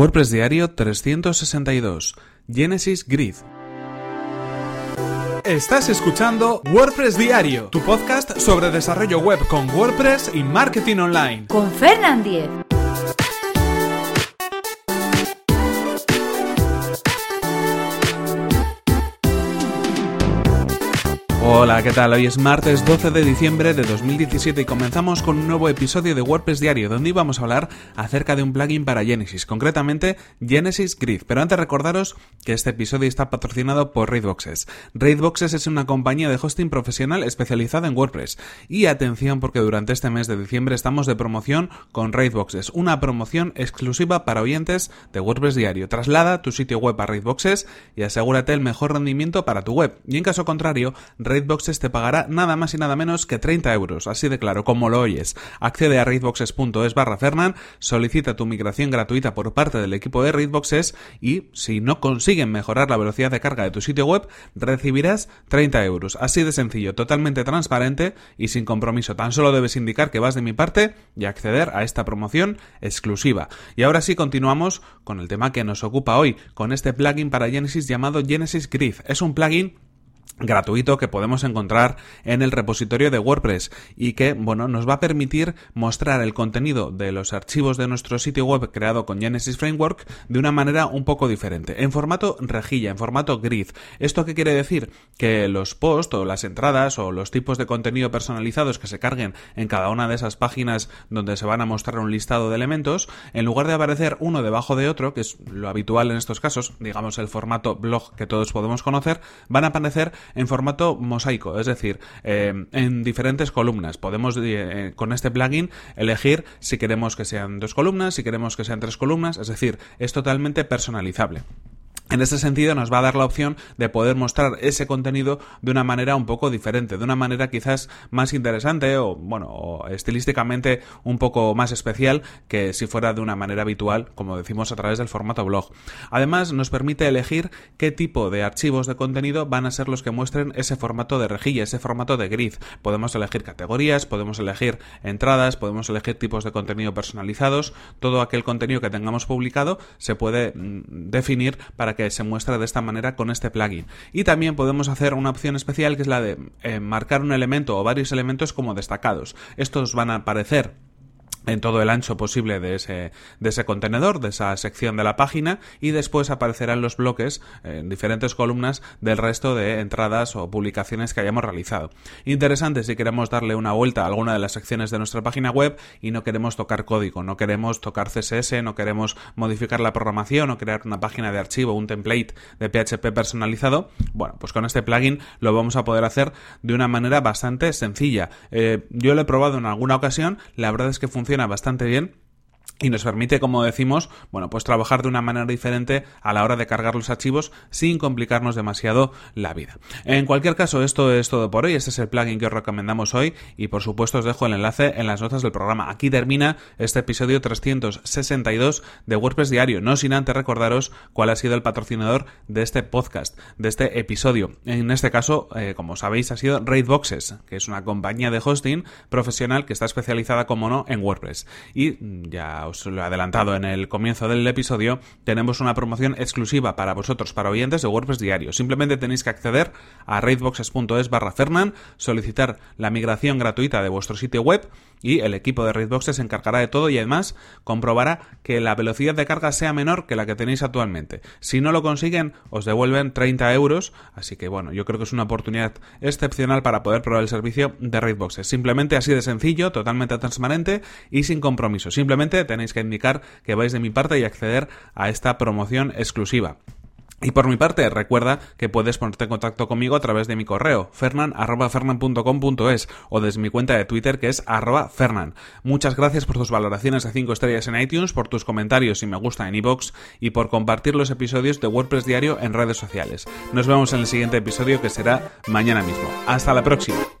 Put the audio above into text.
WordPress Diario 362 Genesis Grid Estás escuchando WordPress Diario, tu podcast sobre desarrollo web con WordPress y marketing online. Con Fernand Diez. Hola, ¿qué tal? Hoy es martes 12 de diciembre de 2017 y comenzamos con un nuevo episodio de WordPress Diario donde íbamos a hablar acerca de un plugin para Genesis, concretamente Genesis Grid. Pero antes recordaros que este episodio está patrocinado por Raidboxes. Raidboxes es una compañía de hosting profesional especializada en WordPress. Y atención porque durante este mes de diciembre estamos de promoción con Raidboxes, una promoción exclusiva para oyentes de WordPress Diario. Traslada tu sitio web a Raidboxes y asegúrate el mejor rendimiento para tu web. Y en caso contrario, Raidboxes te pagará nada más y nada menos que 30 euros, así de claro, como lo oyes. Accede a raidboxes.es barra Fernan, solicita tu migración gratuita por parte del equipo de Raidboxes y, si no consiguen mejorar la velocidad de carga de tu sitio web, recibirás 30 euros. Así de sencillo, totalmente transparente y sin compromiso. Tan solo debes indicar que vas de mi parte y acceder a esta promoción exclusiva. Y ahora sí continuamos con el tema que nos ocupa hoy, con este plugin para Genesis llamado Genesis Grid. Es un plugin gratuito que podemos encontrar en el repositorio de WordPress y que, bueno, nos va a permitir mostrar el contenido de los archivos de nuestro sitio web creado con Genesis Framework de una manera un poco diferente, en formato rejilla, en formato grid. ¿Esto qué quiere decir? Que los posts o las entradas o los tipos de contenido personalizados que se carguen en cada una de esas páginas donde se van a mostrar un listado de elementos, en lugar de aparecer uno debajo de otro, que es lo habitual en estos casos, digamos el formato blog que todos podemos conocer, van a aparecer en formato mosaico, es decir, eh, en diferentes columnas. Podemos eh, con este plugin elegir si queremos que sean dos columnas, si queremos que sean tres columnas, es decir, es totalmente personalizable. En este sentido nos va a dar la opción de poder mostrar ese contenido de una manera un poco diferente, de una manera quizás más interesante o bueno, o estilísticamente un poco más especial que si fuera de una manera habitual, como decimos a través del formato blog. Además nos permite elegir qué tipo de archivos de contenido van a ser los que muestren ese formato de rejilla, ese formato de grid. Podemos elegir categorías, podemos elegir entradas, podemos elegir tipos de contenido personalizados, todo aquel contenido que tengamos publicado se puede mm, definir para que se muestra de esta manera con este plugin. Y también podemos hacer una opción especial que es la de eh, marcar un elemento o varios elementos como destacados. Estos van a aparecer en todo el ancho posible de ese, de ese contenedor, de esa sección de la página, y después aparecerán los bloques en diferentes columnas del resto de entradas o publicaciones que hayamos realizado. Interesante si queremos darle una vuelta a alguna de las secciones de nuestra página web y no queremos tocar código, no queremos tocar CSS, no queremos modificar la programación o crear una página de archivo, un template de PHP personalizado, bueno, pues con este plugin lo vamos a poder hacer de una manera bastante sencilla. Eh, yo lo he probado en alguna ocasión, la verdad es que funciona bastante bien y nos permite, como decimos, bueno, pues trabajar de una manera diferente a la hora de cargar los archivos sin complicarnos demasiado la vida. En cualquier caso, esto es todo por hoy. Este es el plugin que os recomendamos hoy y por supuesto os dejo el enlace en las notas del programa. Aquí termina este episodio 362 de WordPress Diario, no sin antes recordaros cuál ha sido el patrocinador de este podcast, de este episodio. En este caso, eh, como sabéis, ha sido Raidboxes, que es una compañía de hosting profesional que está especializada, como no, en WordPress. Y ya os lo he adelantado en el comienzo del episodio, tenemos una promoción exclusiva para vosotros, para oyentes de WordPress Diario. Simplemente tenéis que acceder a raidboxes.es barra Fernan, solicitar la migración gratuita de vuestro sitio web y el equipo de Raidboxes se encargará de todo y además comprobará que la velocidad de carga sea menor que la que tenéis actualmente. Si no lo consiguen, os devuelven 30 euros, así que bueno, yo creo que es una oportunidad excepcional para poder probar el servicio de Raidboxes. Simplemente así de sencillo, totalmente transparente y sin compromiso. Simplemente tenéis que indicar que vais de mi parte y acceder a esta promoción exclusiva. Y por mi parte, recuerda que puedes ponerte en contacto conmigo a través de mi correo, fernan.fernan.com.es o desde mi cuenta de Twitter que es arroba fernan. Muchas gracias por tus valoraciones de 5 estrellas en iTunes, por tus comentarios y me gusta en iVoox y por compartir los episodios de WordPress Diario en redes sociales. Nos vemos en el siguiente episodio que será mañana mismo. Hasta la próxima.